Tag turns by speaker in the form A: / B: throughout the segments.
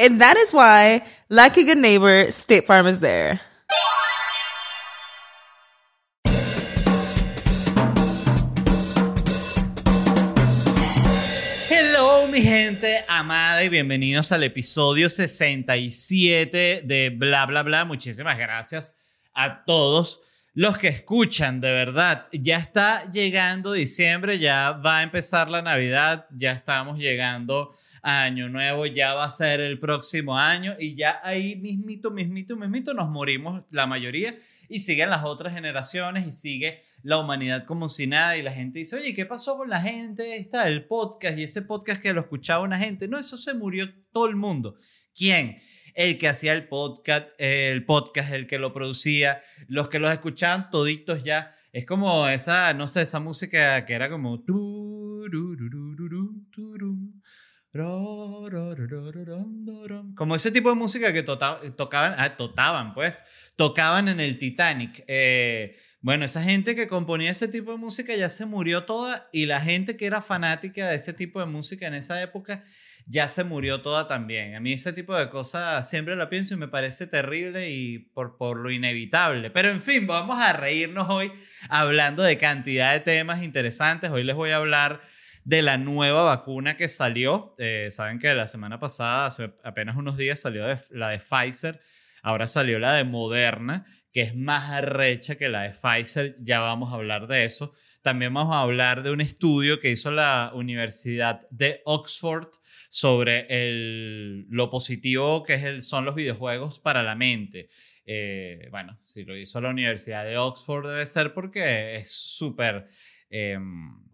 A: And that is why, like a good neighbor, State Farm is there.
B: Hello, mi gente amada y bienvenidos al episodio 67 de Bla Bla Bla. Muchísimas gracias a todos los que escuchan, de verdad. Ya está llegando diciembre, ya va a empezar la Navidad, ya estamos llegando Año Nuevo ya va a ser el próximo año y ya ahí mismito, mismito, mismito nos morimos la mayoría y siguen las otras generaciones y sigue la humanidad como si nada y la gente dice, oye, ¿qué pasó con la gente? Está el podcast y ese podcast que lo escuchaba una gente. No, eso se murió todo el mundo. ¿Quién? El que hacía el podcast, el podcast, el que lo producía, los que los escuchaban toditos ya. Es como esa, no sé, esa música que era como... Como ese tipo de música que tocaban, ah, tocaban, pues, tocaban en el Titanic. Eh, bueno, esa gente que componía ese tipo de música ya se murió toda y la gente que era fanática de ese tipo de música en esa época ya se murió toda también. A mí ese tipo de cosas siempre lo pienso y me parece terrible y por, por lo inevitable. Pero en fin, vamos a reírnos hoy hablando de cantidad de temas interesantes. Hoy les voy a hablar de la nueva vacuna que salió. Eh, saben que la semana pasada, hace apenas unos días, salió la de Pfizer. Ahora salió la de Moderna, que es más arrecha que la de Pfizer. Ya vamos a hablar de eso. También vamos a hablar de un estudio que hizo la Universidad de Oxford sobre el, lo positivo que es son los videojuegos para la mente. Eh, bueno, si lo hizo la Universidad de Oxford debe ser porque es súper... Em,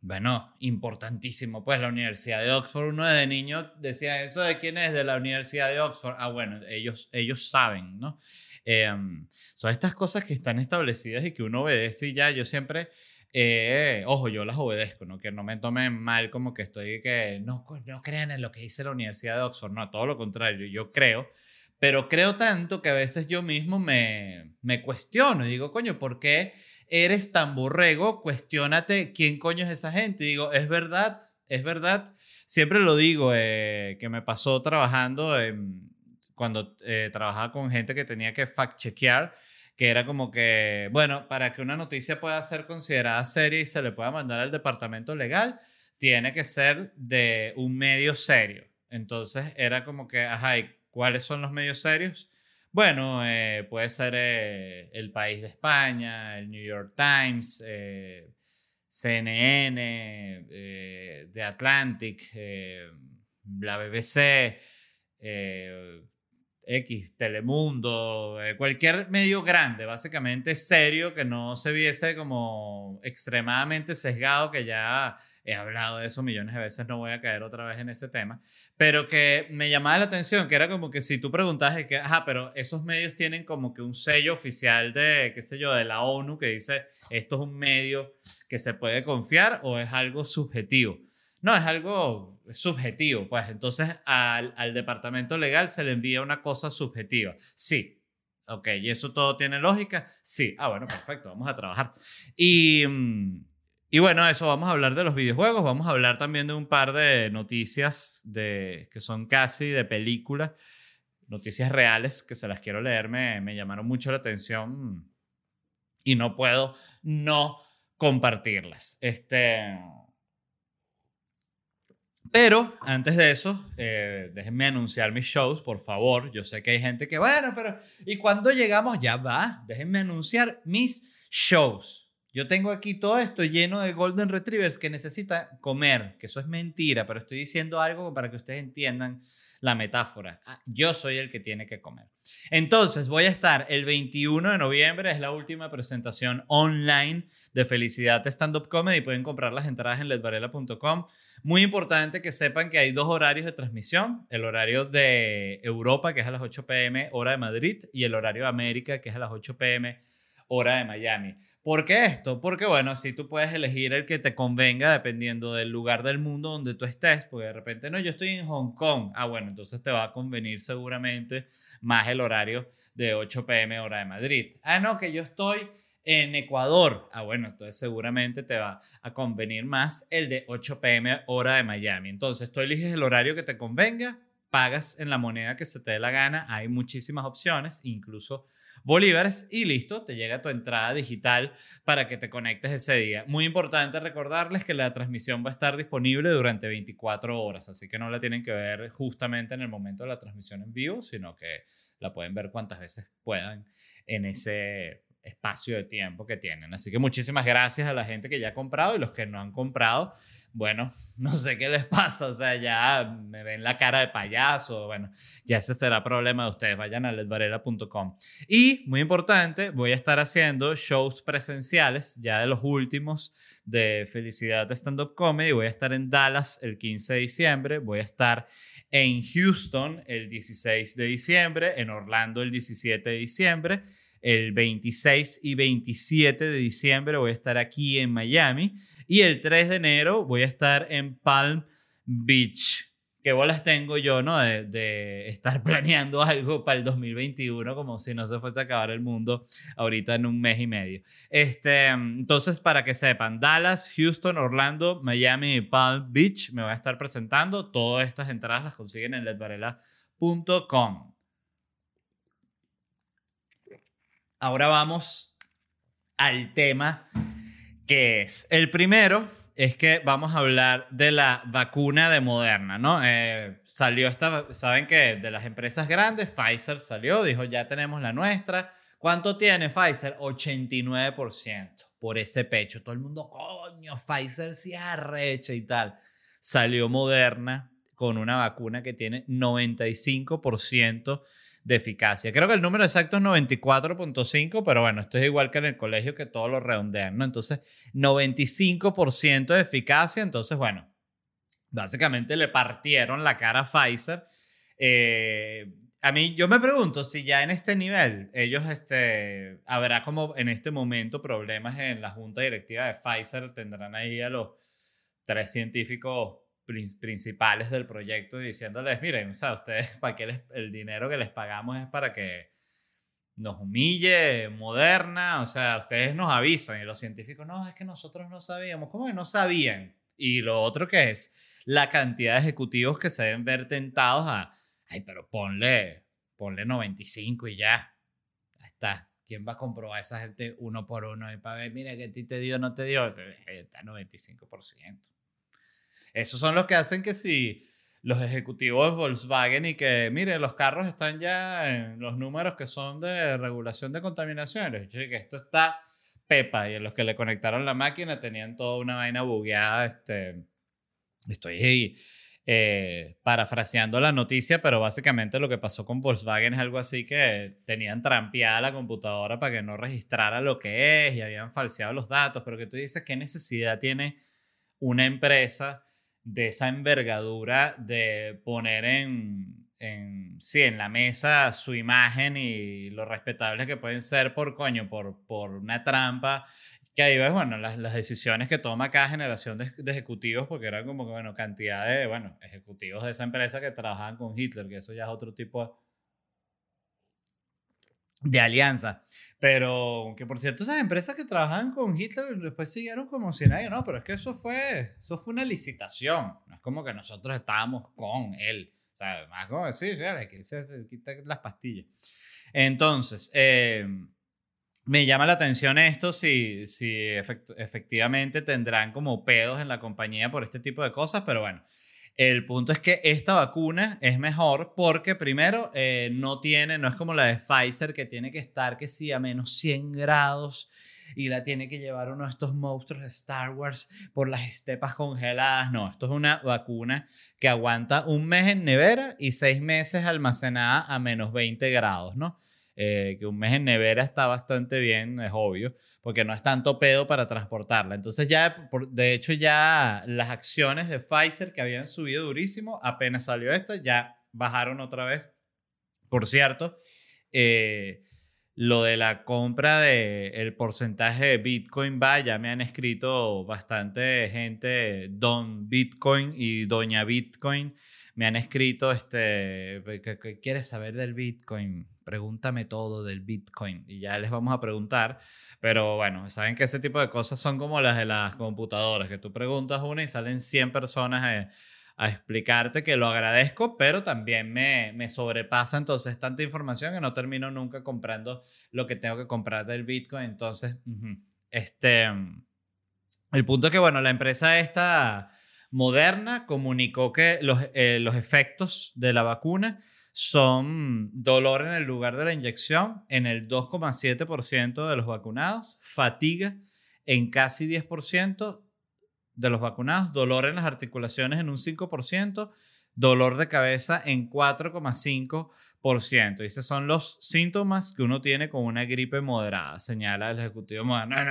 B: bueno, importantísimo, pues la Universidad de Oxford, uno de niño decía eso de quién es de la Universidad de Oxford. Ah, bueno, ellos, ellos saben, ¿no? Em, son estas cosas que están establecidas y que uno obedece y ya, yo siempre, eh, ojo, yo las obedezco, ¿no? Que no me tomen mal como que estoy, que no, no crean en lo que dice la Universidad de Oxford, no, todo lo contrario, yo creo, pero creo tanto que a veces yo mismo me, me cuestiono y digo, coño, ¿por qué? eres tan borrego, cuestiónate quién coño es esa gente. digo, es verdad, es verdad. Siempre lo digo, eh, que me pasó trabajando cuando eh, trabajaba con gente que tenía que fact-chequear, que era como que, bueno, para que una noticia pueda ser considerada seria y se le pueda mandar al departamento legal, tiene que ser de un medio serio. Entonces era como que, ajá, cuáles son los medios serios? Bueno, eh, puede ser eh, El País de España, el New York Times, eh, CNN, The Atlantic, la BBC, X, Telemundo, cualquier medio grande, básicamente serio, que no se viese como extremadamente sesgado, que ya he hablado de eso millones de veces, no voy a caer otra vez en ese tema, pero que me llamaba la atención, que era como que si tú preguntas, que, ajá, pero esos medios tienen como que un sello oficial de, qué sé yo, de la ONU que dice, esto es un medio que se puede confiar o es algo subjetivo. No, es algo subjetivo, pues entonces al, departamento legal se le envía una cosa subjetiva. Sí, ok, ¿y eso todo tiene lógica? Sí, ah, bueno, perfecto, vamos a trabajar. Y... Mm, Y bueno, eso, vamos a hablar de los videojuegos, vamos a hablar también de un par de noticias de, que son casi de película, noticias reales que se las quiero leer, me, me llamaron mucho la atención y no puedo no compartirlas. Este, pero antes de eso, eh, déjenme anunciar mis shows, por favor. Yo sé que hay gente que, bueno, pero ¿y cuando llegamos? Ya va, déjenme anunciar mis shows. Yo tengo aquí todo esto lleno de Golden Retrievers que necesitan comer, que eso es mentira, pero estoy diciendo algo para que ustedes entiendan la metáfora. Ah, yo soy el que tiene que comer. Entonces, voy a estar el 21 de noviembre, es la última presentación online de Felicidad Stand Up Comedy. Pueden comprar las entradas en ledvarela.com. Muy importante que sepan que hay dos horarios de transmisión: el horario de Europa, que es a las 8 pm, hora de Madrid, y el horario de América, que es a las 8 pm hora de Miami. ¿Por qué esto? Porque bueno, si tú puedes elegir el que te convenga dependiendo del lugar del mundo donde tú estés, porque de repente no, yo estoy en Hong Kong. Ah, bueno, entonces te va a convenir seguramente más el horario de 8 pm hora de Madrid. Ah, no, que yo estoy en Ecuador. Ah, bueno, entonces seguramente te va a convenir más el de 8 pm hora de Miami. Entonces tú eliges el horario que te convenga, pagas en la moneda que se te dé la gana. Hay muchísimas opciones, incluso bolívares y listo, te llega tu entrada digital para que te conectes ese día. Muy importante recordarles que la transmisión va a estar disponible durante 24 horas, así que no la tienen que ver justamente en el momento de la transmisión en vivo, sino que la pueden ver cuantas veces puedan en ese espacio de tiempo que tienen. Así que muchísimas gracias a la gente que ya ha comprado y los que no han comprado. Bueno, no sé qué les pasa, o sea, ya me ven la cara de payaso, bueno, ya ese será problema de ustedes, vayan a ledvarela.com. Y, muy importante, voy a estar haciendo shows presenciales, ya de los últimos de Felicidad Stand Up Comedy, voy a estar en Dallas el 15 de diciembre, voy a estar en Houston el 16 de diciembre, en Orlando el 17 de diciembre, el 26 y 27 de diciembre voy a estar aquí en Miami y el 3 de enero voy a estar en Palm Beach. Qué bolas tengo yo, ¿no? De, estar planeando algo para el 2021 como si no se fuese a acabar el mundo ahorita en un mes y medio. Este, entonces, para que sepan, Dallas, Houston, Orlando, Miami y Palm Beach me voy a estar presentando. Todas estas entradas las consiguen en ledvarela.com. ahora vamos al tema que es. El primero es que vamos a hablar de la vacuna de Moderna, ¿no? Eh, salió esta, saben que de las empresas grandes, Pfizer salió, dijo, ya tenemos la nuestra. ¿Cuánto tiene Pfizer? 89% por ese pecho. Todo el mundo, coño, Pfizer se arrecha y tal. Salió Moderna con una vacuna que tiene 95% de eficacia. Creo que el número exacto es 94.5, pero bueno, esto es igual que en el colegio que todos lo redondean, ¿no? Entonces, 95% de eficacia, entonces, bueno, básicamente le partieron la cara a Pfizer. Eh, a mí, yo me pregunto si ya en este nivel ellos, este, habrá como en este momento problemas en la junta directiva de Pfizer, tendrán ahí a los tres científicos principales del proyecto diciéndoles, miren, o sea, ustedes, ¿para qué el dinero que les pagamos es para que nos humille, moderna, o sea, ustedes nos avisan y los científicos, no, es que nosotros no sabíamos, ¿cómo que no sabían? Y lo otro que es la cantidad de ejecutivos que se deben ver tentados a, ay, pero ponle, ponle 95 y ya, ya está. ¿Quién va a comprobar a esa gente uno por uno y para ver, mira, que a ti te dio no te dio? Está 95%. Esos son los que hacen que si los ejecutivos de Volkswagen y que, mire, los carros están ya en los números que son de regulación de contaminaciones. que esto está pepa y en los que le conectaron la máquina tenían toda una vaina bugueada. Este, estoy ahí eh, parafraseando la noticia, pero básicamente lo que pasó con Volkswagen es algo así que tenían trampeada la computadora para que no registrara lo que es y habían falseado los datos, pero que tú dices, ¿qué necesidad tiene una empresa? De esa envergadura de poner en, en, sí, en la mesa su imagen y lo respetables que pueden ser por coño, por, por una trampa. Que ahí ves, bueno, las, las decisiones que toma cada generación de, ejecutivos, porque eran como bueno, cantidad de, bueno, ejecutivos de esa empresa que trabajaban con Hitler, que eso ya es otro tipo de alianza. Pero, que por cierto, esas empresas que trabajaban con Hitler después siguieron como si nadie, no, pero es que eso fue, eso fue una licitación. No es como que nosotros estábamos con él. O sea, más como decir, que se quita las pastillas. Entonces, eh, me llama la atención esto si, si efectivamente tendrán como pedos en la compañía por este tipo de cosas, pero bueno. El punto es que esta vacuna es mejor porque primero eh, no tiene, no es como la de Pfizer que tiene que estar que sí a menos 100 grados y la tiene que llevar uno de estos monstruos de Star Wars por las estepas congeladas. No, esto es una vacuna que aguanta un mes en nevera y seis meses almacenada a menos 20 grados, ¿no? Eh, que un mes en nevera está bastante bien, es obvio, porque no es tanto pedo para transportarla. Entonces ya, de hecho ya las acciones de Pfizer que habían subido durísimo, apenas salió esta, ya bajaron otra vez. Por cierto, eh, lo de la compra del el porcentaje de Bitcoin va, ya me han escrito bastante gente, Don Bitcoin y Doña Bitcoin, me han escrito, este, ¿qué, quieres saber del Bitcoin? pregúntame todo del Bitcoin y ya les vamos a preguntar. Pero bueno, saben que ese tipo de cosas son como las de las computadoras, que tú preguntas una y salen 100 personas a, explicarte que lo agradezco, pero también me, me sobrepasa entonces tanta información que no termino nunca comprando lo que tengo que comprar del Bitcoin. Entonces, este, el punto es que, bueno, la empresa esta moderna comunicó que los, eh, los efectos de la vacuna son dolor en el lugar de la inyección en el 2,7% de los vacunados, fatiga en casi 10% de los vacunados, dolor en las articulaciones en un 5%, dolor de cabeza en 4,5%. Esos son los síntomas que uno tiene con una gripe moderada, señala el ejecutivo moderno.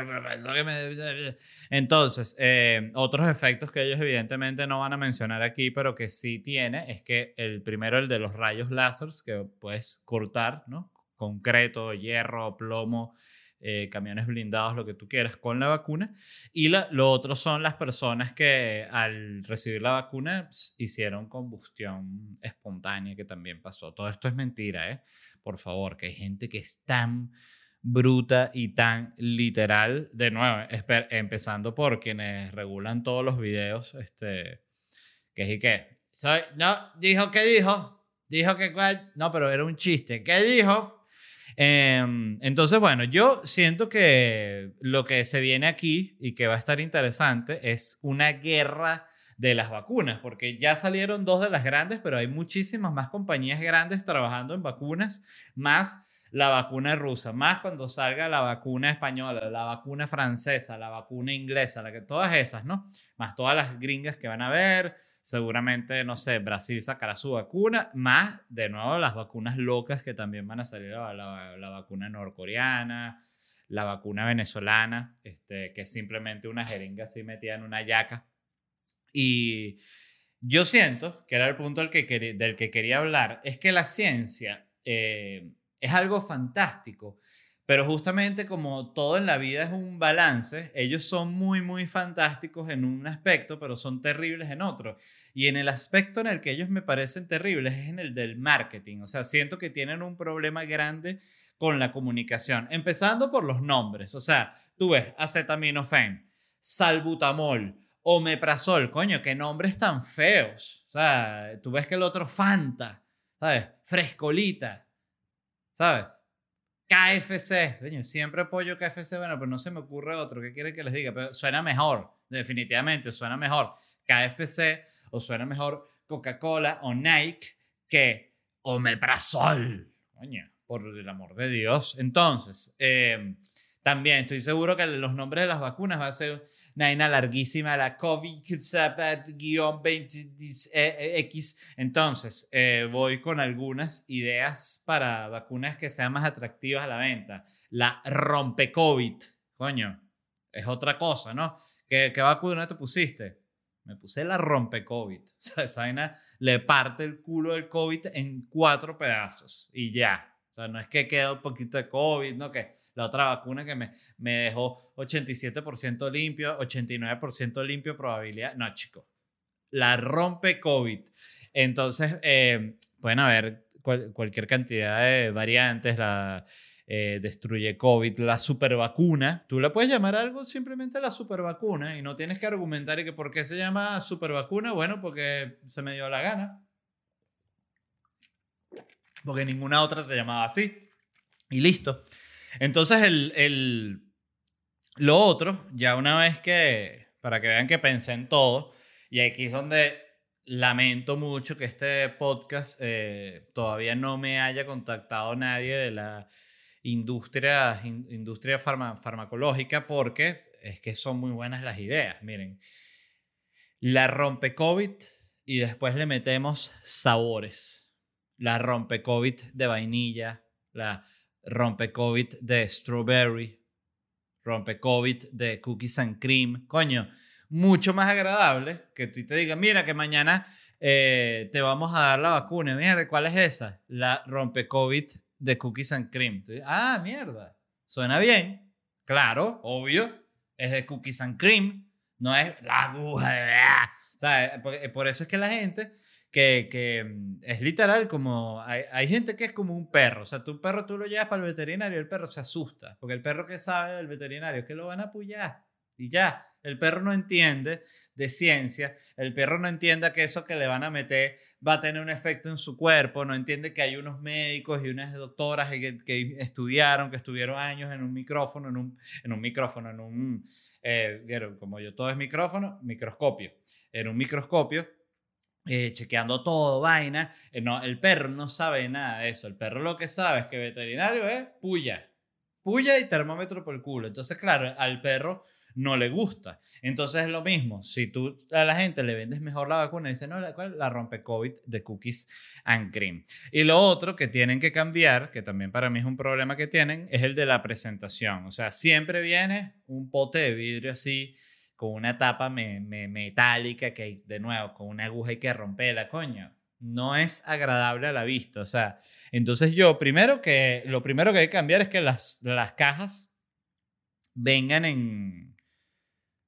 B: Entonces, eh, otros efectos que ellos evidentemente no van a mencionar aquí, pero que sí tiene, es que el primero, el de los rayos láser, que puedes cortar, ¿no? Concreto, hierro, plomo, eh, camiones blindados, lo que tú quieras, con la vacuna. Y lo otro son las personas que al recibir la vacuna hicieron combustión espontánea, que también pasó. Todo esto es mentira, ¿eh? Por favor, que hay gente que es tan bruta y tan literal. De nuevo, empezando por quienes regulan todos los videos, este, que es que, no, dijo que dijo, dijo que no, pero era un chiste, ¿qué dijo? Em, entonces, bueno, yo siento que lo que se viene aquí y que va a estar interesante es una guerra de las vacunas, porque ya salieron dos de las grandes, pero hay muchísimas más compañías grandes trabajando en vacunas, más la vacuna rusa, más cuando salga la vacuna española, la vacuna francesa, la vacuna inglesa, la que todas esas, ¿no? Más todas las gringas que van a ver, Seguramente, no sé, Brasil sacará su vacuna, más de nuevo las vacunas locas que también van a salir, la, la, vacuna norcoreana, la vacuna venezolana, este, que es simplemente una jeringa así metida en una yaca. Y yo siento, que era el punto del que, quería hablar, es que la ciencia eh, es algo fantástico pero justamente como todo en la vida es un balance, ellos son muy, muy fantásticos en un aspecto, pero son terribles en otro. Y en el aspecto en el que ellos me parecen terribles es en el del marketing. O sea, siento que tienen un problema grande con la comunicación, empezando por los nombres. O sea, tú ves acetaminofén, salbutamol, omeprazol, coño, qué nombres tan feos. O sea, tú ves que el otro Fanta, ¿sabes? Frescolita, ¿sabes? KFC. Coño, siempre apoyo KFC, bueno, pero no se me ocurre otro. ¿Qué quiere que les diga? Pero suena mejor, definitivamente, suena mejor KFC o suena mejor Coca-Cola o Nike que Omeprazol. Coño, por el amor de Dios. Entonces, eh, también estoy seguro que los nombres de las vacunas va a ser una larguísima, la COVID-20X. E, e, Entonces, eh, voy con algunas ideas para vacunas que sean más atractivas a la venta. La rompe-COVID, coño, es otra cosa, ¿no? ¿Qué, qué vacuna te pusiste? Me puse la rompe-COVID. O sea, esa vaina le parte el culo del COVID en cuatro pedazos y ya. Sea, no es que quede un poquito de COVID, no que la otra vacuna que me, me dejó 87% limpio, 89% limpio probabilidad. No, chico. La rompe COVID. Entonces, eh, pueden haber cualquier cantidad de variantes. La, eh, destruye COVID, la super vacuna. Tú le puedes llamar algo simplemente la super vacuna y no tienes que argumentar y que por qué se llama super vacuna. Bueno, porque se me dio la gana. Porque ninguna otra se llamaba así. Y listo. Entonces, el, el, lo otro, ya una vez que, para que vean que pensé en todo, y aquí es donde lamento mucho que este podcast eh, todavía no me haya contactado nadie de la industria, industria farmacológica porque es que son muy buenas las ideas. Miren, la rompe COVID y después le metemos sabores. La rompe COVID de vainilla, la rompe COVID de strawberry, rompe COVID de cookies and cream. Coño, mucho más agradable que tú te digas, mira que mañana eh, te vamos a dar la vacuna. Mira, ¿cuál es esa? La rompe COVID de cookies and cream. ah, mierda. Suena bien. Claro, obvio. Es de cookies and cream. No es la aguja de... O sea, por, eso es que la gente que, que mm, es literal como... Hay, hay, gente que es como un perro. O sea, tu perro tú lo llevas para el veterinario el perro se asusta. Porque el perro que sabe del veterinario es que lo van a apoyar. Y ya. El perro no entiende de ciencia, el perro no entiende que eso que le van a meter va a tener un efecto en su cuerpo, no entiende que hay unos médicos y unas doctoras que, estudiaron, que estuvieron años en un micrófono, en un, en un micrófono, en un, eh, vieron, como yo todo es micrófono, microscopio, en un microscopio. Eh, chequeando todo, vaina. Eh, no, el perro no sabe nada de eso. El perro lo que sabe es que veterinario es puya. Puya y termómetro por el culo. Entonces, claro, al perro no le gusta. Entonces es lo mismo, si tú a la gente le vendes mejor la vacuna, dice, no, la, la rompe COVID de cookies and cream. Y lo otro que tienen que cambiar, que también para mí es un problema que tienen, es el de la presentación. O sea, siempre viene un pote de vidrio así, con una tapa metálica que de nuevo, con una aguja hay que romperla, coño. No es agradable a la vista. O sea, entonces yo primero que, lo primero que hay que cambiar es que las, las cajas vengan en,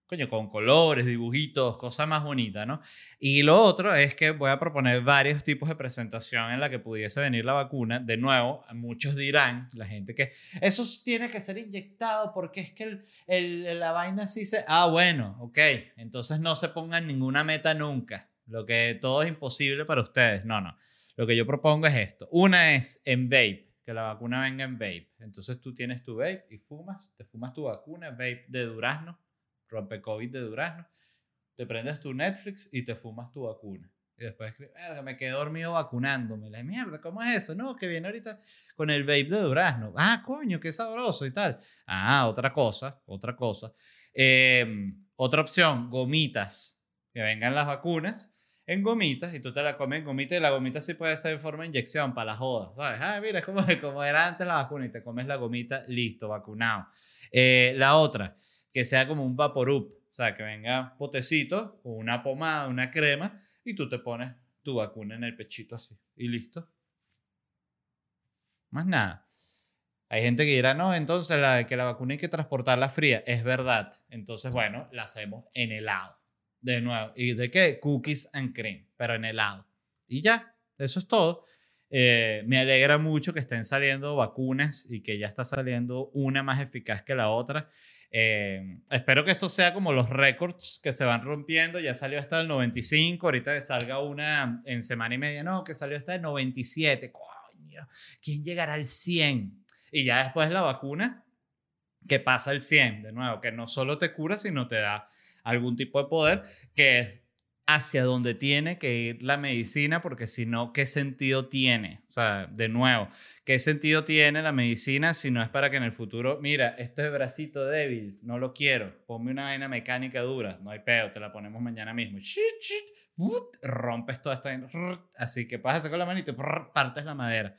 B: coño, con colores, dibujitos, cosas más bonitas, ¿no? Y lo otro es que voy a proponer varios tipos de presentación en la que pudiese venir la vacuna. De nuevo, muchos dirán, la gente que eso tiene que ser inyectado porque es que el, la vaina sí se... Ah, bueno, ok, entonces no se pongan ninguna meta nunca. Lo que todo es imposible para ustedes. No, no. Lo que yo propongo es esto. Una es en vape, que la vacuna venga en vape. Entonces tú tienes tu vape y fumas, te fumas tu vacuna, vape de durazno rompe COVID de durazno, te prendes tu Netflix y te fumas tu vacuna. Y después escribes, me quedé dormido vacunándome. La mierda, ¿cómo es eso? No, que viene ahorita con el vape de durazno. Ah, coño, qué sabroso y tal. Ah, otra cosa, otra cosa. Em, otra opción, gomitas. Que vengan las vacunas en gomitas y tú te la comes en gomitas y la gomita sí puede ser en forma de inyección para la joda, ¿sabes? Ah, mira, es como, como era antes la vacuna y te comes la gomita, listo, vacunado. Eh, la otra, que sea como un vaporup, o sea, que venga potecito con una pomada, una crema y tú te pones tu vacuna en el pechito así y listo. Más nada. Hay gente que dirá, no, entonces la, que la vacuna hay que transportarla fría. Es verdad. Entonces, bueno, la hacemos en helado. De nuevo. ¿Y de qué? Cookies and cream, pero en helado. Y ya, eso es todo. Eh, me alegra mucho que estén saliendo vacunas y que ya está saliendo una más eficaz que la otra. Eh, espero que esto sea como los récords que se van rompiendo. Ya salió hasta el 95, ahorita que salga una en semana y media, no, que salió hasta el 97. Coño, ¿quién llegará al 100? Y ya después la vacuna, que pasa el 100, de nuevo, que no solo te cura, sino te da algún tipo de poder, que es hacia donde tiene que ir la medicina, porque si no, ¿qué sentido tiene? O sea, de nuevo, ¿qué sentido tiene la medicina si no es para que en el futuro, mira, esto es bracito débil, no lo quiero, ponme una vaina mecánica dura, no hay pedo, te la ponemos mañana mismo. Rompes toda esta... Así que pasas con la manita y partes la madera.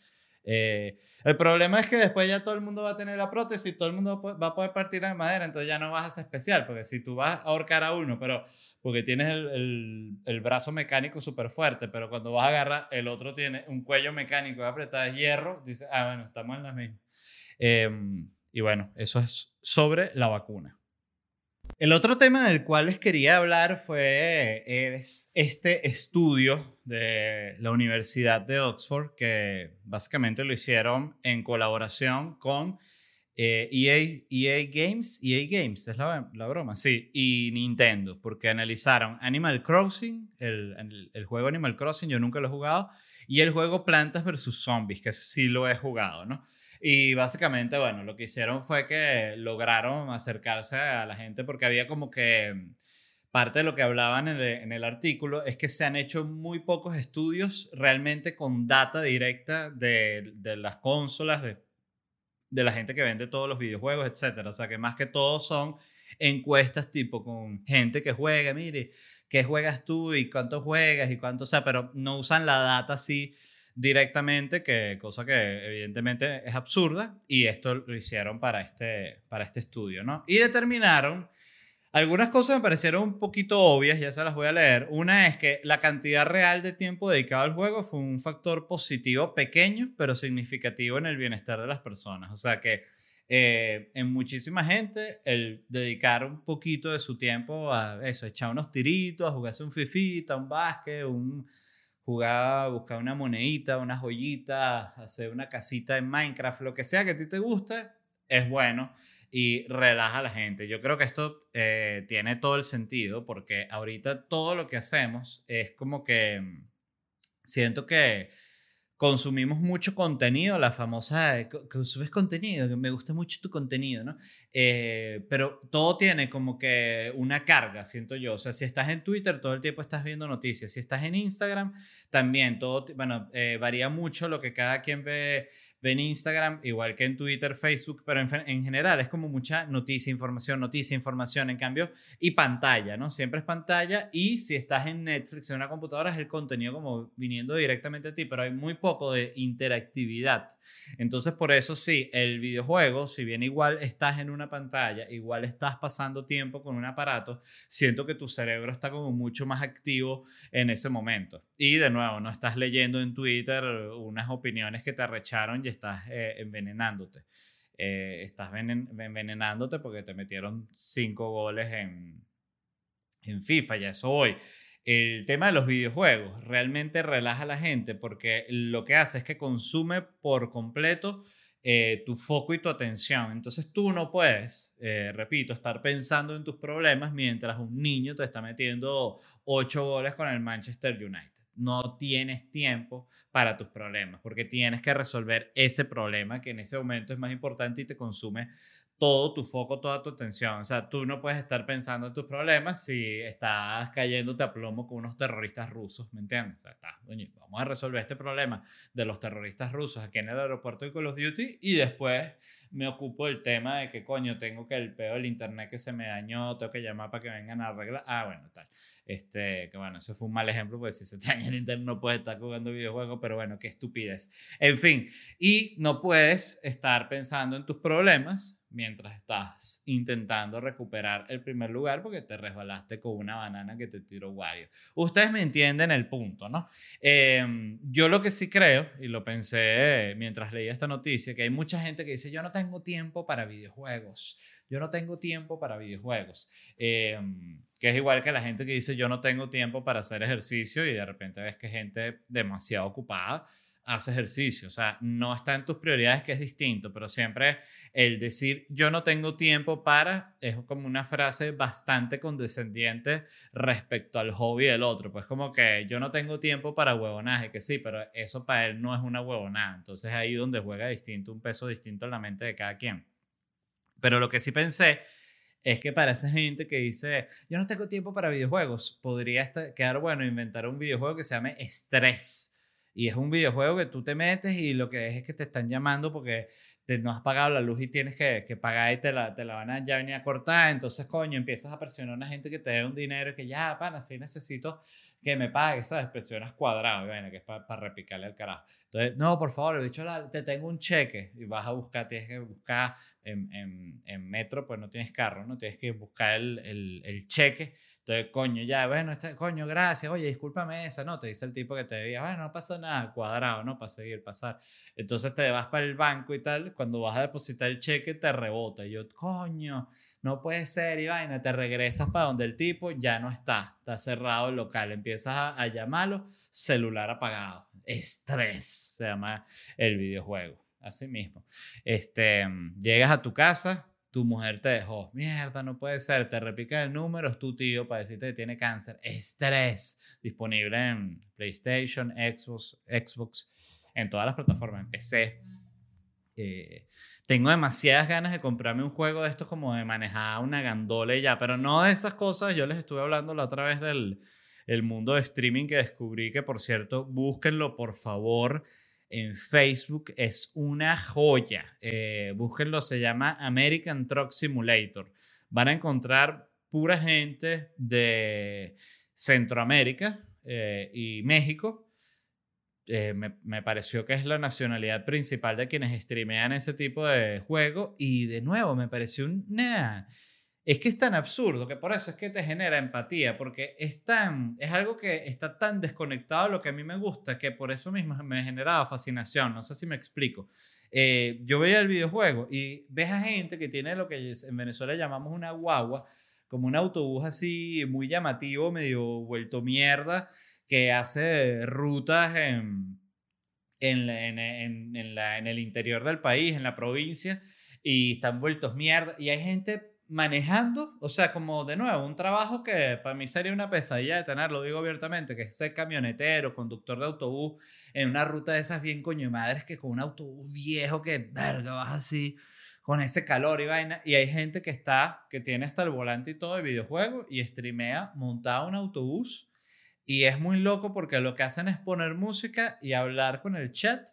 B: Eh, el problema es que después ya todo el mundo va a tener la prótesis, todo el mundo va a poder partir la madera, entonces ya no vas a ser especial, porque si tú vas a ahorcar a uno, pero porque tienes el, brazo mecánico súper fuerte, pero cuando vas a agarrar, el otro tiene un cuello mecánico apretado de hierro, dice, ah, bueno, estamos en la misma. Em, y bueno, eso es sobre la vacuna. El otro tema del cual les quería hablar fue es este estudio de la Universidad de Oxford que básicamente lo hicieron en colaboración con eh, EA, Games, EA Games, es la, broma, sí, y Nintendo, porque analizaron Animal Crossing, el, juego Animal Crossing, yo nunca lo he jugado, y el juego Plantas vs. Zombies, que sí lo he jugado, ¿no? Y básicamente, bueno, lo que hicieron fue que lograron acercarse a la gente porque había como que mm, parte de lo que hablaban en el, artículo es que se han hecho muy pocos estudios realmente con data directa de las consolas, de, de, la gente que vende todos los videojuegos, etc. O sea, que más que todo son encuestas tipo con gente que juega, mire, ¿qué juegas tú y cuánto juegas y cuánto, o sea, pero no usan la data así directamente, que, cosa que evidentemente es absurda, y esto lo hicieron para este, para este estudio, ¿no? Y determinaron, algunas cosas me parecieron un poquito obvias, ya se las voy a leer. Una es que la cantidad real de tiempo dedicado al juego fue un factor positivo pequeño, pero significativo en el bienestar de las personas. O sea que eh, en muchísima gente el dedicar un poquito de su tiempo a eso, echar unos tiritos, a jugarse un fifita, un básquet, un jugar, buscar una monedita, una joyita, hacer una casita en Minecraft, lo que sea que a ti te guste, es bueno y relaja a la gente. Yo creo que esto eh, tiene todo el sentido porque ahorita todo lo que hacemos es como que mm, siento que consumimos mucho contenido, la famosa, consumes contenido, que me gusta mucho tu contenido, ¿no? Eh, pero todo tiene como que una carga, siento yo. O sea, si estás en Twitter, todo el tiempo estás viendo noticias. Si estás en Instagram, también todo, bueno, eh, varía mucho lo que cada quien ve en Instagram, igual que en Twitter, Facebook, pero en, general es como mucha noticia, información, noticia, información, en cambio, y pantalla, ¿no? Siempre es pantalla y si estás en Netflix, en una computadora, es el contenido como viniendo directamente a ti, pero hay muy poco de interactividad. Entonces, por eso sí, el videojuego, si bien igual estás en una pantalla, igual estás pasando tiempo con un aparato, siento que tu cerebro está como mucho más activo en ese momento. Y de nuevo, no estás leyendo en Twitter unas opiniones que te arrecharon estás eh, envenenándote. Eh, estás envenenándote porque te metieron cinco goles en, en FIFA, ya eso hoy. El tema de los videojuegos realmente relaja a la gente porque lo que hace es que consume por completo eh, tu foco y tu atención. Entonces tú no puedes, repito, estar pensando en tus problemas mientras un niño te está metiendo ocho goles con el Manchester United no tienes tiempo para tus problemas, porque tienes que resolver ese problema que en ese momento es más importante y te consume todo tu foco, toda tu atención. O sea, tú no puedes estar pensando en tus problemas si estás cayéndote a plomo con unos terroristas rusos, ¿me entiendes? O sea, está, vamos a resolver este problema de los terroristas rusos aquí en el aeropuerto de Call of Duty y después me ocupo del tema de que, coño, tengo que el peor del internet que se me dañó, tengo que llamar para que vengan a arreglar. Ah, bueno, tal. Este, que bueno, eso fue un mal ejemplo, porque si se te daña el internet no puedes estar jugando videojuegos, pero bueno, qué estupidez. En fin, y no puedes estar pensando en tus problemas mientras estás intentando recuperar el primer lugar porque te resbalaste con una banana que te tiró Wario. Ustedes me entienden el punto, ¿no? Em, yo lo que sí creo, y lo pensé mientras leía esta noticia, que hay mucha gente que dice, yo no tengo tiempo para videojuegos, yo no tengo tiempo para videojuegos. Em, que es igual que la gente que dice, yo no tengo tiempo para hacer ejercicio y de repente ves que gente demasiado ocupada hace ejercicio. O sea, no está en tus prioridades, que es distinto, pero siempre el decir yo no tengo tiempo para es como una frase bastante condescendiente respecto al hobby del otro. Pues como que yo no tengo tiempo para huevonaje, que sí, pero eso para él no es una huevonada. Entonces ahí donde juega distinto, un peso distinto en la mente de cada quien. Pero lo que sí pensé es que para esa gente que dice, yo no tengo tiempo para videojuegos, podría quedar bueno inventar un videojuego que se llame Estrés y es un videojuego que tú te metes y lo que es es que te están llamando porque te, no has pagado la luz y tienes que, que pagar y te la, te la van a ya venir a cortar. Entonces, coño, empiezas a presionar a una gente que te dé un dinero y que ya, pana, sí necesito que me pague, ¿sabes? Presionas cuadrado, bueno, que es para repicarle al carajo. Entonces, no, por favor, he dicho, te tengo un cheque y vas a buscar, tienes que buscar en, en, en metro, pues no tienes carro, ¿no? Tienes que buscar el, el, el cheque Entonces, coño, ya, bueno, este, coño, gracias, oye, discúlpame esa, ¿no? Te dice el tipo que te veía, bueno, no pasa nada, cuadrado, ¿no? Para seguir, pasar. Entonces te vas para el banco y tal, cuando vas a depositar el cheque te rebota. Y yo, coño, no puede ser, y vaina, te regresas para donde el tipo ya no está, está cerrado el local, empiezas a, a llamarlo, celular apagado. Estrés, se llama el videojuego. Así mismo. Este, llegas a tu casa, tu mujer te dejó. Mierda, no puede ser. Te repica el número, es tu tío para decirte que tiene cáncer. Estrés. Disponible en PlayStation, Xbox, Xbox en todas las plataformas, en PC. Eh, tengo demasiadas ganas de comprarme un juego de estos como de manejar una gandola y ya, pero no de esas cosas. Yo les estuve hablando la otra vez del el mundo de streaming que descubrí, que por cierto, búsquenlo por favor en Facebook es una joya. Eh, búsquenlo, se llama American Truck Simulator. Van a encontrar pura gente de Centroamérica eh, y México. Eh, me, me, pareció que es la nacionalidad principal de quienes streamean ese tipo de juego. Y de nuevo, me pareció una es que es tan absurdo que por eso es que te genera empatía, porque es, tan, es algo que está tan desconectado de lo que a mí me gusta, que por eso mismo me generaba fascinación, no sé si me explico. Eh, yo veía el videojuego y ves a gente que tiene lo que en Venezuela llamamos una guagua, como un autobús así muy llamativo, medio vuelto mierda, que hace rutas en, en, en, en, la, el interior del país, en la provincia, y están vueltos mierda. Y hay gente manejando, o sea, como de nuevo, un trabajo que para mí sería una pesadilla de tener, lo digo abiertamente, que es ser camionetero, conductor de autobús, en una ruta de esas bien coño de madres, que con un autobús viejo que, verga, vas así, con ese calor y vaina, y hay gente que está, que tiene hasta el volante y todo de videojuego, y streamea montado un autobús, y es muy loco porque lo que hacen es poner música y hablar con el chat,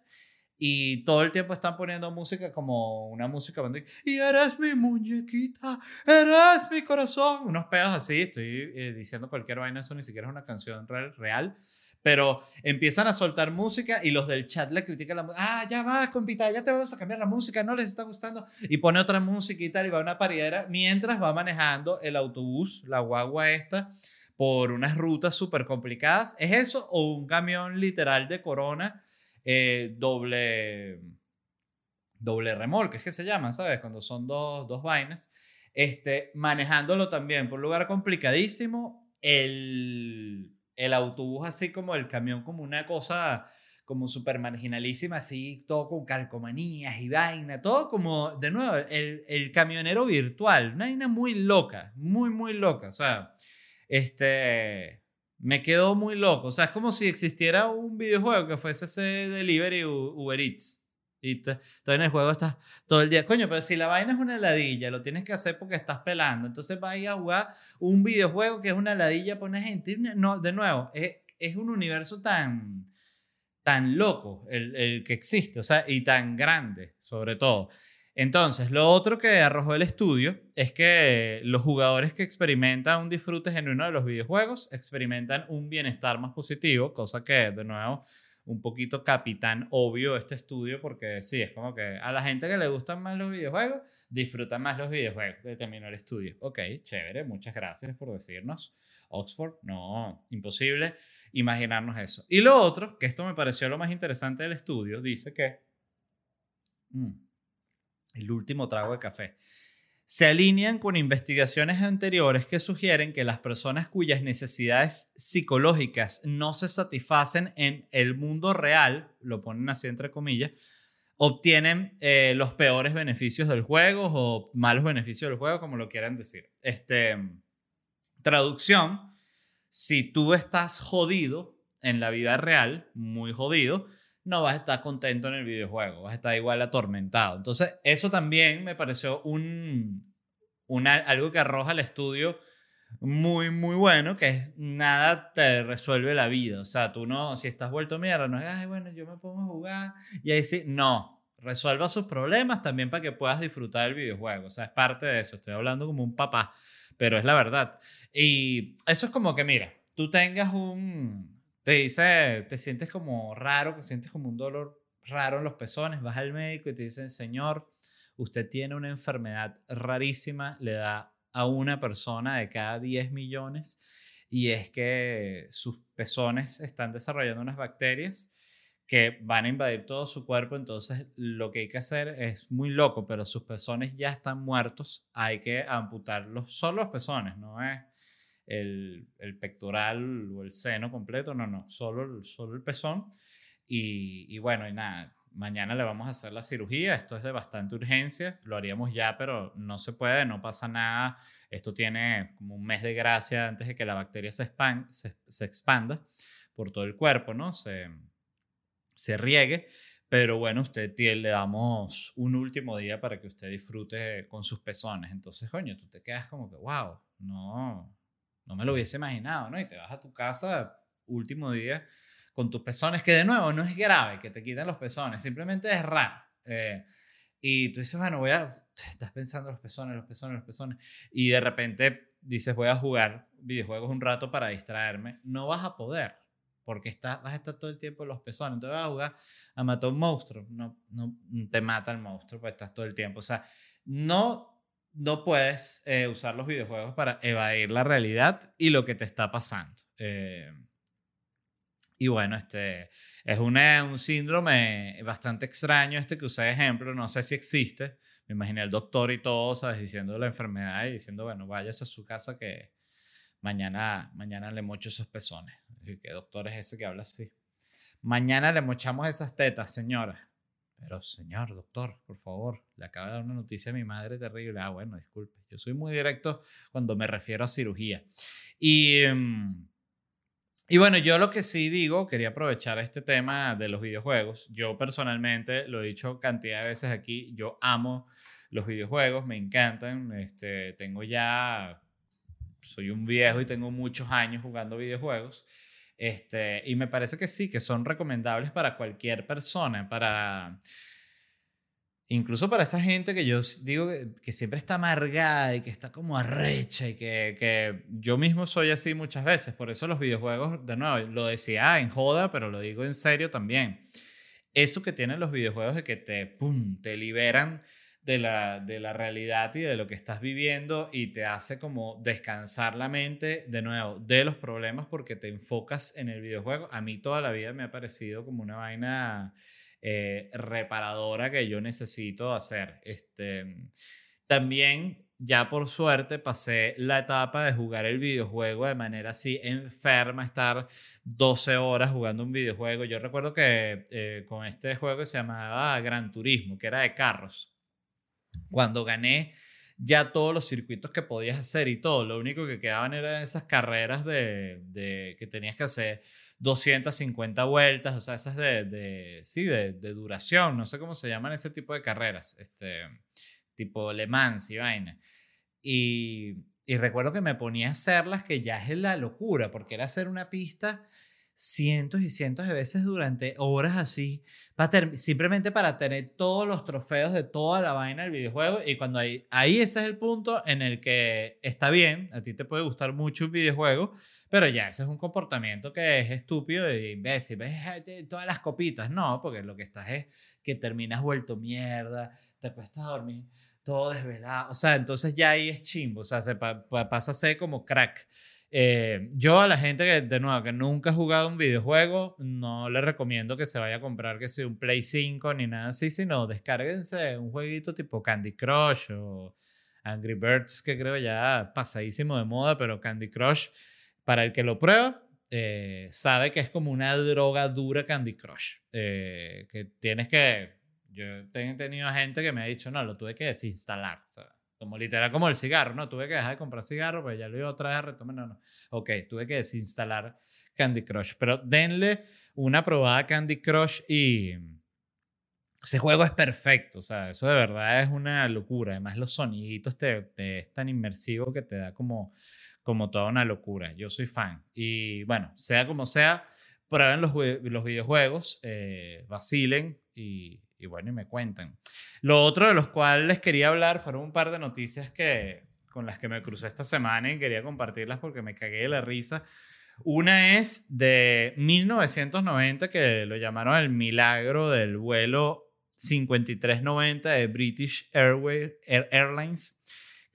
B: y todo el tiempo están poniendo música como una música y eres mi muñequita, eres mi corazón, unos pedos así, estoy eh, diciendo cualquier vaina, eso ni siquiera es una canción real, real, pero empiezan a soltar música y los del chat le critican la música, ah, ya va, compita, ya te vamos a cambiar la música, no les está gustando, y pone otra música y tal, y va una paridera, mientras va manejando el autobús, la guagua esta, por unas rutas súper complicadas, ¿es eso o un camión literal de corona? Eh, doble, doble remolque, es que se llaman, ¿sabes? Cuando son dos, dos vainas. Este, manejándolo también por un lugar complicadísimo, el, el autobús así como el camión como una cosa como súper marginalísima, así, todo con calcomanías y vaina, todo como, de nuevo, el, el camionero virtual, una vaina muy loca, muy, muy loca, o sea, este, me quedó muy loco. O sea, es como si existiera un videojuego que fuese ese delivery Uber Eats. Y tú, en el juego estás todo el día. Coño, pero si la vaina es una ladilla, lo tienes que hacer porque estás pelando. Entonces vas a jugar un videojuego que es una ladilla para una gente. No, de nuevo, es, es un universo tan, tan loco el, el que existe, o sea, y tan grande, sobre todo. Entonces, lo otro que arrojó el estudio es que los jugadores que experimentan un disfrute genuino de los videojuegos experimentan un bienestar más positivo, cosa que, de nuevo, un poquito capitán obvio este estudio, porque sí, es como que a la gente que le gustan más los videojuegos, disfrutan más los videojuegos. Determinó el estudio. Ok, chévere, muchas gracias por decirnos. Oxford, no, imposible imaginarnos eso. Y lo otro, que esto me pareció lo más interesante del estudio, dice que... Mm, el último trago de café, se alinean con investigaciones anteriores que sugieren que las personas cuyas necesidades psicológicas no se satisfacen en el mundo real, lo ponen así entre comillas, obtienen eh, los peores beneficios del juego o malos beneficios del juego, como lo quieran decir. Este, traducción, si tú estás jodido en la vida real, muy jodido, no vas a estar contento en el videojuego, vas a estar igual atormentado. Entonces, eso también me pareció un, algo que arroja el estudio muy, muy bueno, que es nada te resuelve la vida. O sea, tú no, si estás vuelto mierda, no es, ay, bueno, yo me pongo a jugar y ahí sí, no. Resuelva sus problemas también para que puedas disfrutar del videojuego. O sea, es parte de eso. Estoy hablando como un papá, pero es la verdad. Y eso es como que, mira, tú tengas un, te dice, te sientes como raro, te sientes como un dolor raro en los pezones, vas al médico y te dicen, señor, usted tiene una enfermedad rarísima, le da a una persona de cada 10 millones y es que sus pezones están desarrollando unas bacterias que van a invadir todo su cuerpo, entonces lo que hay que hacer es muy loco, pero sus pezones ya están muertos, hay que amputarlos, solo los pezones, no es el, el, pectoral o el seno completo, no, no, solo, solo el pezón. Y, y bueno, y nada, mañana le vamos a hacer la cirugía, esto es de bastante urgencia, lo haríamos ya, pero no se puede, no pasa nada, esto tiene como un mes de gracia antes de que la bacteria se, se, se expanda por todo el cuerpo, ¿no? Se, se riegue. Pero bueno, usted le damos un último día para que usted disfrute con sus pezones. Entonces, coño, tú te quedas como que, wow, no, no me lo hubiese imaginado, ¿no? Y te vas a tu casa último día con tus pezones, que de nuevo no es grave que te quiten los pezones, simplemente es raro. Eh, y tú dices, bueno, voy a, estás pensando los pezones, los pezones, los pezones, y de repente dices, voy a jugar videojuegos un rato para distraerme, no vas a poder porque está, vas a estar todo el tiempo en los pezones. Entonces vas a jugar a matar un monstruo. No, no te mata el monstruo, pues estás todo el tiempo. O sea, no, no puedes eh, usar los videojuegos para evadir la realidad y lo que te está pasando. Eh, y bueno, este es un síndrome bastante extraño este que usé ejemplo. No sé si existe. Me imaginé al doctor y todo, ¿sabes? Diciendo la enfermedad y diciendo, bueno, váyase a su casa que mañana, mañana le mocho esos pezones. ¿Qué doctor es ese que habla así? Mañana le mochamos esas tetas, señora. Pero, señor, doctor, por favor, le acaba de dar una noticia a mi madre terrible. Ah, bueno, disculpe. Yo soy muy directo cuando me refiero a cirugía. Y, mm, y bueno, yo lo que sí digo, quería aprovechar este tema de los videojuegos. Yo personalmente, lo he dicho cantidad de veces aquí, yo amo los videojuegos, me encantan. Este, tengo ya, soy un viejo y tengo muchos años jugando videojuegos. Este, y me parece que sí, que son recomendables para cualquier persona, para incluso para esa gente que yo digo que, siempre está amargada y que está como arrecha y que, que, yo mismo soy así muchas veces. Por eso los videojuegos, de nuevo, lo decía en joda, pero lo digo en serio también. Eso que tienen los videojuegos de que te, pum, te liberan de la, de la realidad y de lo que estás viviendo y te hace como descansar la mente de nuevo de los problemas porque te enfocas en el videojuego. A mí toda la vida me ha parecido como una vaina eh, reparadora que yo necesito hacer. Este, también ya por suerte pasé la etapa de jugar el videojuego de manera así enferma, estar 12 horas jugando un videojuego. Yo recuerdo que eh, con este juego que se llamaba Gran Turismo, que era de carros, cuando gané ya todos los circuitos que podías hacer y todo, lo único que quedaban eran esas carreras de, de que tenías que hacer 250 vueltas, o sea, esas de, de sí, de, de, duración, no sé cómo se llaman ese tipo de carreras, este, tipo Le Mans y vaina. Y, y recuerdo que me ponía a hacerlas, que ya es la locura, porque era hacer una pista cientos y cientos de veces durante horas así, para simplemente para tener todos los trofeos de toda la vaina del videojuego. Y cuando hay, ahí ese es el punto en el que está bien, a ti te puede gustar mucho un videojuego, pero ya ese es un comportamiento que es estúpido y imbécil. Ves todas las copitas, no, porque lo que estás es que terminas vuelto mierda, te cuesta dormir todo desvelado. O sea, entonces ya ahí es chimbo, o sea, se pasa a ser como crack. Eh, yo a la gente que, de nuevo, que nunca ha jugado un videojuego, no le recomiendo que se vaya a comprar que sea un Play 5 ni nada así, sino descárguense un jueguito tipo Candy Crush o Angry Birds, que creo ya pasadísimo de moda, pero Candy Crush, para el que lo prueba, eh, sabe que es como una droga dura Candy Crush, eh, que tienes que... Yo he tenido gente que me ha dicho, no, lo tuve que desinstalar. ¿sabes? Como literal, como el cigarro, ¿no? Tuve que dejar de comprar cigarro, pues ya lo iba otra vez a retomar. No, no. Ok, tuve que desinstalar Candy Crush. Pero denle una probada Candy Crush y ese juego es perfecto. O sea, eso de verdad es una locura. Además, los soniditos te, te es tan inmersivo que te da como, como toda una locura. Yo soy fan. Y bueno, sea como sea, prueben los, los videojuegos, eh, vacilen y, y bueno, y me cuentan. Lo otro de los cuales les quería hablar fueron un par de noticias que, con las que me crucé esta semana y quería compartirlas porque me cagué de la risa. Una es de 1990 que lo llamaron el milagro del vuelo 5390 de British Airways, Airlines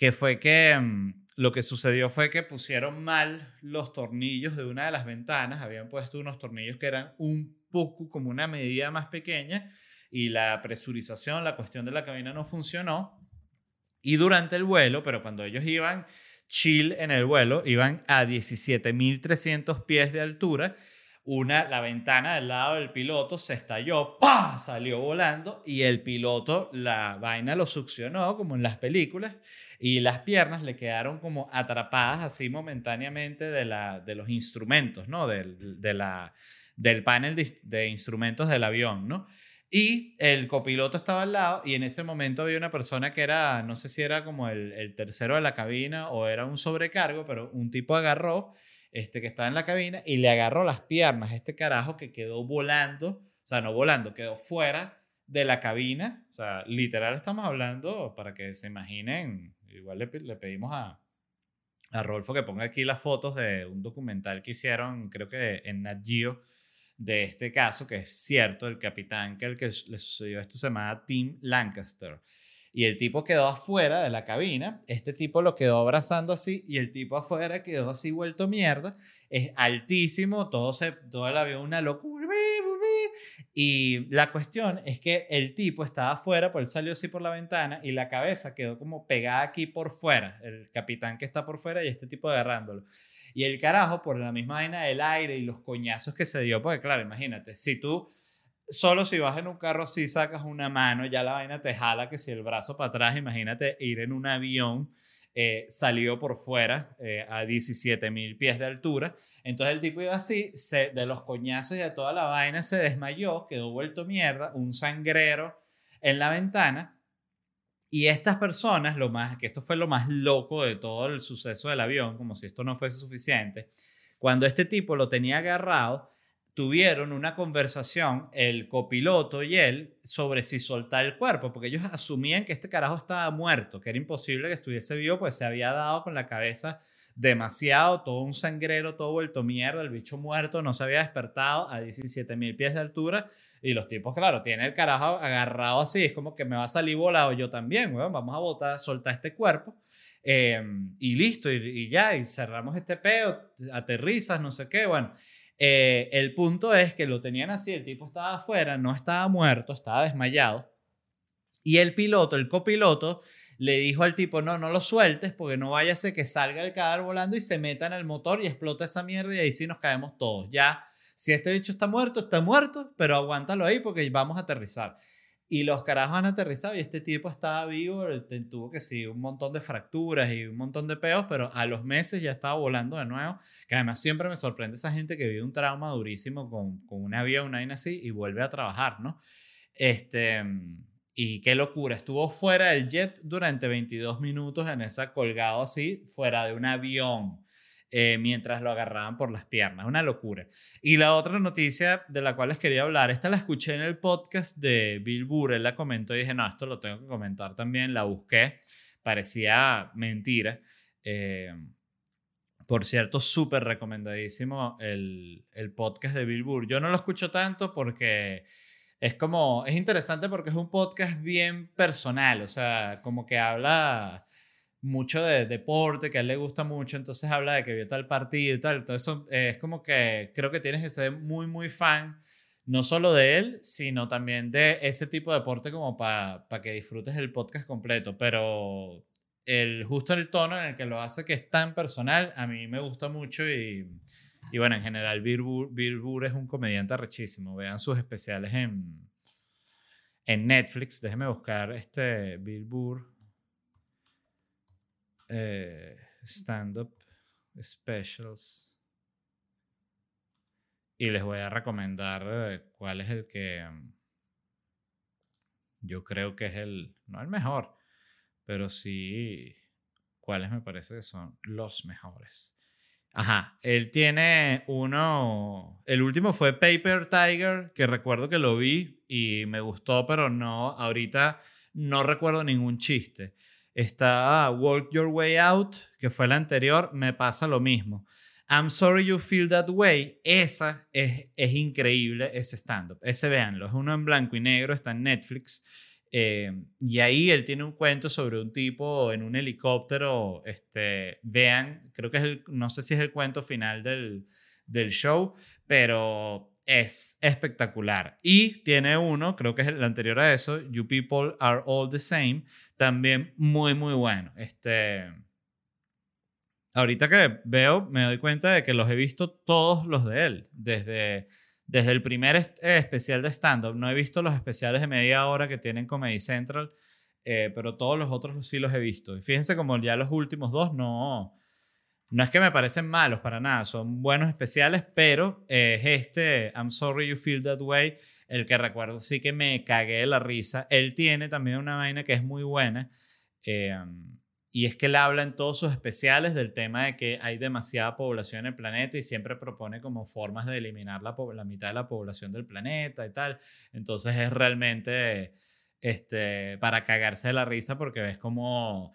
B: que fue que mm, lo que sucedió fue que pusieron mal los tornillos de una de las ventanas, habían puesto unos tornillos que eran un poco como una medida más pequeña y la presurización, la cuestión de la cabina no funcionó. Y durante el vuelo, pero cuando ellos iban chill en el vuelo, iban a 17.300 pies de altura, una, la ventana del lado del piloto se estalló, ¡pah! salió volando y el piloto, la vaina lo succionó como en las películas y las piernas le quedaron como atrapadas así momentáneamente de, la, de los instrumentos, ¿no? Del, de la, del panel de, de instrumentos del avión, ¿no? Y el copiloto estaba al lado y en ese momento había una persona que era, no sé si era como el, el, tercero de la cabina o era un sobrecargo, pero un tipo agarró, este que estaba en la cabina y le agarró las piernas a este carajo que quedó volando, o sea, no volando, quedó fuera de la cabina. O sea, literal estamos hablando, para que se imaginen, igual le, le pedimos a, a Rolfo que ponga aquí las fotos de un documental que hicieron, creo que en Nat Geo, de este caso, que es cierto, el capitán que el que le sucedió esto se llama Tim Lancaster. Y el tipo quedó afuera de la cabina, este tipo lo quedó abrazando así y el tipo afuera quedó así vuelto mierda, es altísimo, todo, se, todo el avión una locura. Y la cuestión es que el tipo estaba afuera, pues él salió así por la ventana y la cabeza quedó como pegada aquí por fuera, el capitán que está por fuera y este tipo agarrándolo. Y el carajo, por la misma vaina del aire y los coñazos que se dio, porque claro, imagínate, si tú solo si vas en un carro si sacas una mano, ya la vaina te jala que si el brazo para atrás, imagínate ir en un avión. Eh, salió por fuera eh, a 17 mil pies de altura. Entonces el tipo iba así, se, de los coñazos y de toda la vaina se desmayó, quedó vuelto mierda, un sangrero en la ventana. Y estas personas, lo más, que esto fue lo más loco de todo el suceso del avión, como si esto no fuese suficiente, cuando este tipo lo tenía agarrado, tuvieron una conversación el copiloto y él sobre si soltar el cuerpo, porque ellos asumían que este carajo estaba muerto, que era imposible que estuviese vivo, pues se había dado con la cabeza demasiado, todo un sangrero, todo vuelto mierda, el bicho muerto, no se había despertado a 17 mil pies de altura y los tipos, claro, tienen el carajo agarrado así, es como que me va a salir volado yo también, vamos a botar, soltar este cuerpo. Em, y listo, y, y, ya, y cerramos este peo, aterrizas, no sé qué, bueno, eh, el punto es que lo tenían así, el tipo estaba afuera, no estaba muerto, estaba desmayado. Y el piloto, el copiloto, le dijo al tipo, no, no lo sueltes porque no vaya a ser que salga el cadáver volando y se meta en el motor y explota esa mierda y ahí sí nos caemos todos. Ya, si este bicho está muerto, está muerto, pero aguántalo ahí porque vamos a aterrizar. Y los carajos han aterrizado y este tipo estaba vivo, tuvo que sí, un montón de fracturas y un montón de peos, pero a los meses ya estaba volando de nuevo. Que además siempre me sorprende esa gente que vive un trauma durísimo con, con una vida, una vaina así y vuelve a trabajar, ¿no? Este, y qué locura, estuvo fuera del jet durante 22 minutos en esa colgado así, fuera de un avión. Eh, mientras lo agarraban por las piernas. Una locura. Y la otra noticia de la cual les quería hablar, esta la escuché en el podcast de Bill Burr, él la comentó y dije, no, esto lo tengo que comentar también, la busqué, parecía mentira. Eh, por cierto, súper recomendadísimo el, el podcast de Bill Burr. Yo no lo escucho tanto porque es como, es interesante porque es un podcast bien personal, o sea, como que habla mucho de deporte, que a él le gusta mucho, entonces habla de que vio tal partido y tal. Entonces eh, es como que creo que tienes que ser muy, muy fan, no solo de él, sino también de ese tipo de deporte como para que disfrutes el podcast completo. Pero el, justo el tono en el que lo hace, que es tan personal, a mí me gusta mucho y, y bueno, en general Bill Burr, es un comediante rechísimo. Vean sus especiales en, en Netflix. Déjenme buscar este Bill Burr eh, stand-up specials. Y les voy a recomendar eh, cuál es el que mm, yo creo que es el, no el mejor, pero sí cuáles me parece que son los mejores. Ajá, él tiene uno, el último fue Paper Tiger, que recuerdo que lo vi y me gustó, pero no, ahorita no recuerdo ningún chiste. Está Walk Your Way Out, que fue la anterior, me pasa lo mismo. I'm Sorry You Feel That Way, esa es, es increíble, ese stand-up. Ese véanlo, es uno en blanco y negro, está en Netflix. Eh, y ahí él tiene un cuento sobre un tipo en un helicóptero. Este, vean, creo que es el, no sé si es el cuento final del, del show, pero es espectacular. Y tiene uno, creo que es el anterior a eso, You People Are All the Same, también muy, muy bueno. Este, ahorita que veo, me doy cuenta de que los he visto todos los de él, desde desde el primer eh, especial de stand-up, no he visto los especiales de media hora que tienen Comedy Central, eh, pero todos los otros sí los he visto. Y fíjense como ya los últimos dos no, no es que me parecen malos para nada, son buenos especiales, pero eh, es este I'm Sorry You Feel That Way, el que recuerdo sí que me cagué de la risa. Él tiene también una vaina que es muy buena. Y es que él habla en todos sus especiales del tema de que hay demasiada población en el planeta y siempre propone como formas de eliminar la, la mitad de la población del planeta y tal. Entonces es realmente este, para cagarse de la risa porque ves como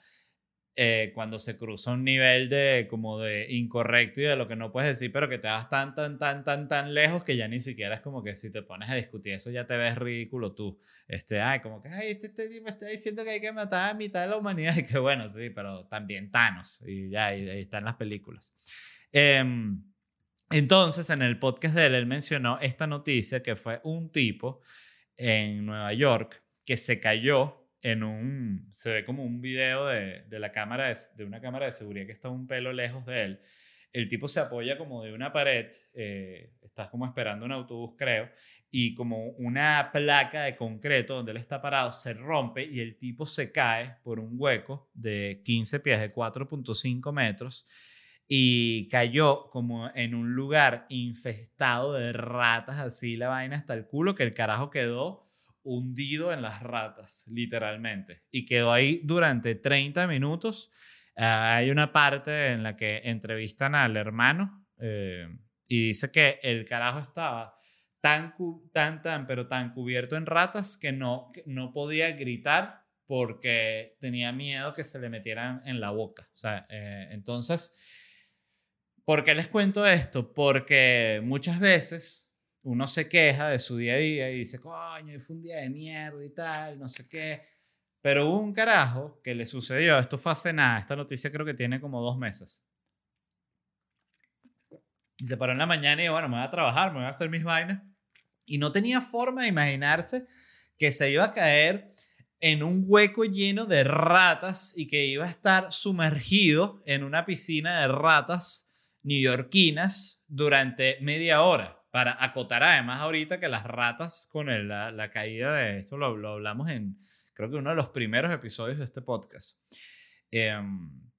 B: eh, cuando se cruza un nivel de como de incorrecto y de lo que no puedes decir, pero que te vas tan, tan, tan, tan, tan lejos que ya ni siquiera es como que si te pones a discutir eso ya te ves ridículo tú. Este, ay, como que, ay, este, este me está diciendo que hay que matar a mitad de la humanidad y que bueno, sí, pero también Thanos y ya, ahí, están las películas. Em, entonces, en el podcast de él, él mencionó esta noticia que fue un tipo en Nueva York que se cayó en un, se ve como un video de, de la cámara, de, de, una cámara de seguridad que está un pelo lejos de él. El tipo se apoya como de una pared, eh, estás como esperando un autobús creo, y como una placa de concreto donde él está parado se rompe y el tipo se cae por un hueco de 15 pies, de 4.5 metros, y cayó como en un lugar infestado de ratas, así la vaina hasta el culo, que el carajo quedó hundido en las ratas, literalmente. Y quedó ahí durante 30 minutos. Ah, hay una parte en la que entrevistan al hermano eh, y dice que el carajo estaba tan, tan, tan, pero tan cubierto en ratas que no, no podía gritar porque tenía miedo que se le metieran en la boca. O sea, eh, entonces, ¿por qué les cuento esto? Porque muchas veces uno se queja de su día a día y dice, coño, fue un día de mierda y tal, no sé qué. Pero hubo un carajo que le sucedió, esto fue hace nada, esta noticia creo que tiene como dos meses. Y se paró en la mañana y dijo, bueno, me voy a trabajar, me voy a hacer mis vainas. Y no tenía forma de imaginarse que se iba a caer en un hueco lleno de ratas y que iba a estar sumergido en una piscina de ratas neoyorquinas durante media hora para acotar además ahorita que las ratas con la, caída de esto lo, hablamos en, creo que uno de los primeros episodios de este podcast, em,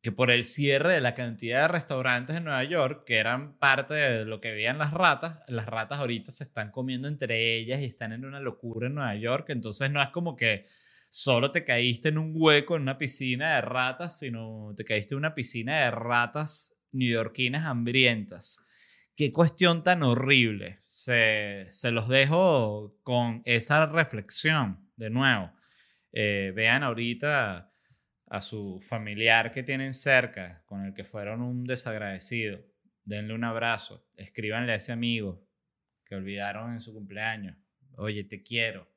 B: que por el cierre de la cantidad de restaurantes en Nueva York, que eran parte de lo que veían las ratas, las ratas ahorita se están comiendo entre ellas y están en una locura en Nueva York, entonces no es como que solo te caíste en un hueco en una piscina de ratas, sino te caíste en una piscina de ratas neoyorquinas hambrientas. Qué cuestión tan horrible. Se, se los dejo con esa reflexión de nuevo. Eh, vean ahorita a su familiar que tienen cerca, con el que fueron un desagradecido. Denle un abrazo. Escríbanle a ese amigo que olvidaron en su cumpleaños. Oye, te quiero.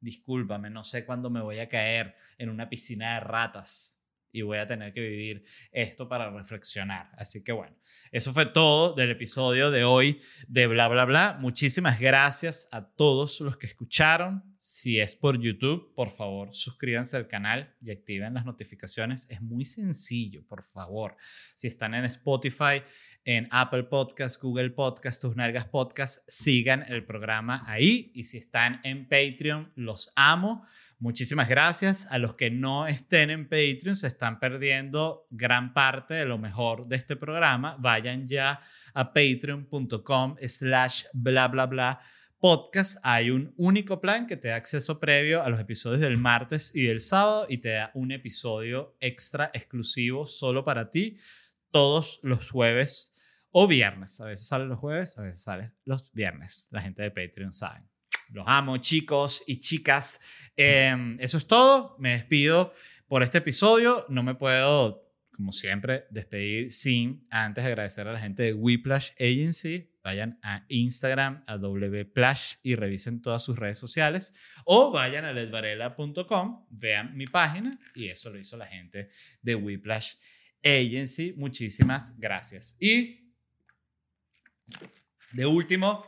B: Discúlpame, no sé cuándo me voy a caer en una piscina de ratas y voy a tener que vivir esto para reflexionar. Así que bueno, eso fue todo del episodio de hoy de Bla, Bla, Bla. Muchísimas gracias a todos los que escucharon. Si es por YouTube, por favor, suscríbanse al canal y activen las notificaciones. Es muy sencillo, por favor. Si están en Spotify, en Apple Podcast, Google Podcast, Tus Nalgas Podcast, sigan el programa ahí. Y si están en Patreon, los amo. Muchísimas gracias. A los que no estén en Patreon, se están perdiendo gran parte de lo mejor de este programa. Vayan ya a patreon.com slash bla bla bla podcast hay un único plan que te da acceso previo a los episodios del martes y del sábado y te da un episodio extra exclusivo solo para ti todos los jueves o viernes. A veces sale los jueves, a veces sale los viernes. La gente de Patreon sabe. Los amo, chicos y chicas. Em, eso es todo. Me despido por este episodio. No me puedo, como siempre, despedir sin antes agradecer a la gente de Whiplash Agency vayan a Instagram, a wplash y revisen todas sus redes sociales. O vayan a ledvarela.com, vean mi página y eso lo hizo la gente de Whiplash Agency. Muchísimas gracias. Y de último,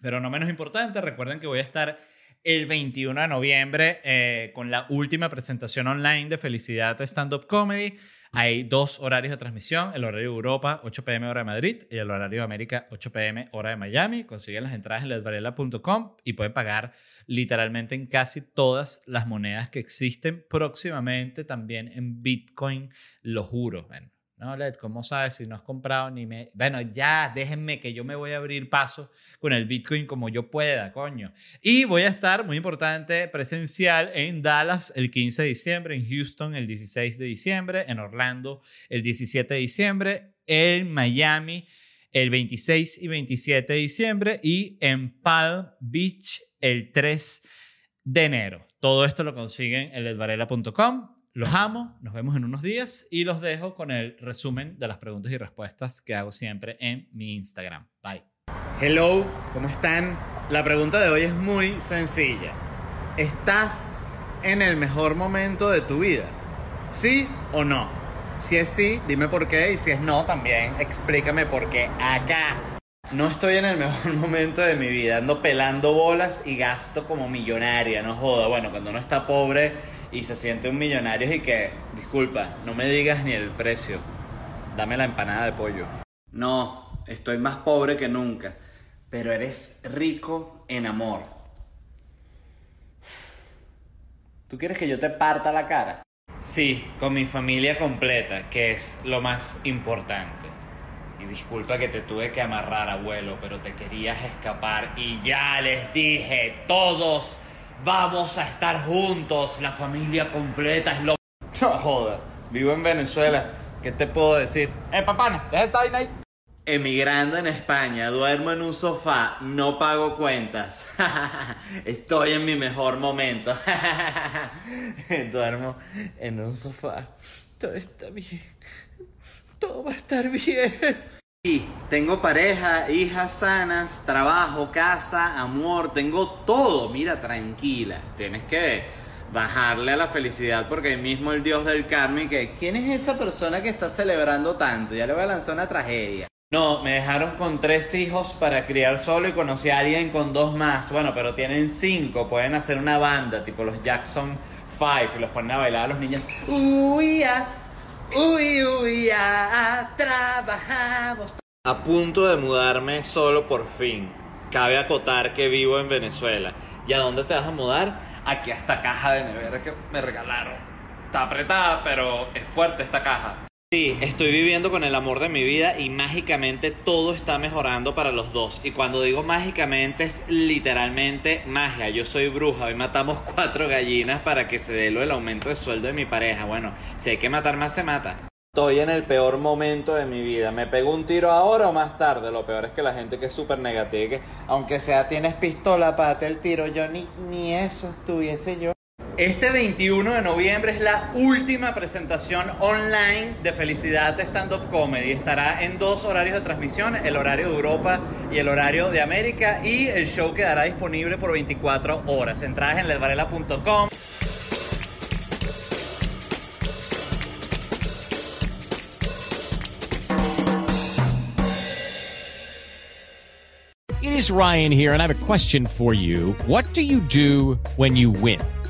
B: pero no menos importante, recuerden que voy a estar el 21 de noviembre eh, con la última presentación online de Felicidad Stand Up Comedy. Hay dos horarios de transmisión, el horario de Europa, 8 pm hora de Madrid, y el horario de América, 8 pm hora de Miami. Consiguen las entradas en ledvarela.com y pueden pagar literalmente en casi todas las monedas que existen próximamente, también en Bitcoin, lo juro. No, Led, ¿cómo sabes si no has comprado ni me... Bueno, ya, déjenme que yo me voy a abrir paso con el Bitcoin como yo pueda, coño. Y voy a estar, muy importante, presencial en Dallas el 15 de diciembre, en Houston el 16 de diciembre, en Orlando el 17 de diciembre, en Miami el 26 y 27 de diciembre y en Palm Beach el 3 de enero. Todo esto lo consiguen en ledvarela.com los amo, nos vemos en unos días y los dejo con el resumen de las preguntas y respuestas que hago siempre en mi Instagram. Bye. Hello, ¿cómo están? La pregunta de hoy es muy sencilla. ¿Estás en el mejor momento de tu vida? ¿Sí o no? Si es sí, dime por qué y si es no, también explícame por qué. Acá no estoy en el mejor momento de mi vida, ando pelando bolas y gasto como millonaria, no joda. Bueno, cuando uno está pobre y se siente un millonario y que, disculpa, no me digas ni el precio, dame la empanada de pollo. No, estoy más pobre que nunca, pero eres rico en amor. ¿Tú quieres que yo te parta la cara? Sí, con mi familia completa, que es lo más importante. Y disculpa que te tuve que amarrar, abuelo, pero te querías escapar y ya les dije, todos Vamos a estar juntos, la familia completa es lo... No joda, vivo en Venezuela, ¿qué te puedo decir? Eh, papá, deja esa vaina ahí. Emigrando en España, duermo en un sofá, no pago cuentas. Estoy en mi mejor momento. duermo en un sofá. Todo está bien. Todo va a estar bien. Sí, tengo pareja, hijas sanas, trabajo, casa, amor, tengo todo. Mira, tranquila. Tienes que bajarle a la felicidad porque mismo el dios del karma y que ¿quién es esa persona que está celebrando tanto? Ya le voy a lanzar una tragedia. No, me dejaron con tres hijos para criar solo y conocí a alguien con dos más. Bueno, pero tienen cinco, pueden hacer una banda, tipo los Jackson Five, y los ponen a bailar a los niños. Uy, Uy, uy, ya trabajamos. A punto de mudarme solo por fin. Cabe acotar que vivo en Venezuela. ¿Y a dónde te vas a mudar? Aquí a esta caja de nevera que me regalaron. Está apretada, pero es fuerte esta caja. Sí, estoy viviendo con el amor de mi vida y mágicamente todo está mejorando para los dos. Y cuando digo mágicamente es literalmente magia. Yo soy bruja, hoy matamos cuatro gallinas para que se dé lo aumento de sueldo de mi pareja. Bueno, si hay que matar más, se mata. Estoy en el peor momento de mi vida. ¿Me pego un tiro ahora o más tarde? Lo peor es que la gente que es súper negativa, que aunque sea tienes pistola, para el tiro. Yo ni, ni eso estuviese yo. Este 21 de noviembre es la última presentación online de Felicidad Stand Up Comedy. Estará en dos horarios de transmisión, el horario de Europa y el horario de América. Y el show quedará disponible por 24 horas. Entradas en ledvarela.com.
C: It is Ryan here, and I have a question for you. What do you do when you win?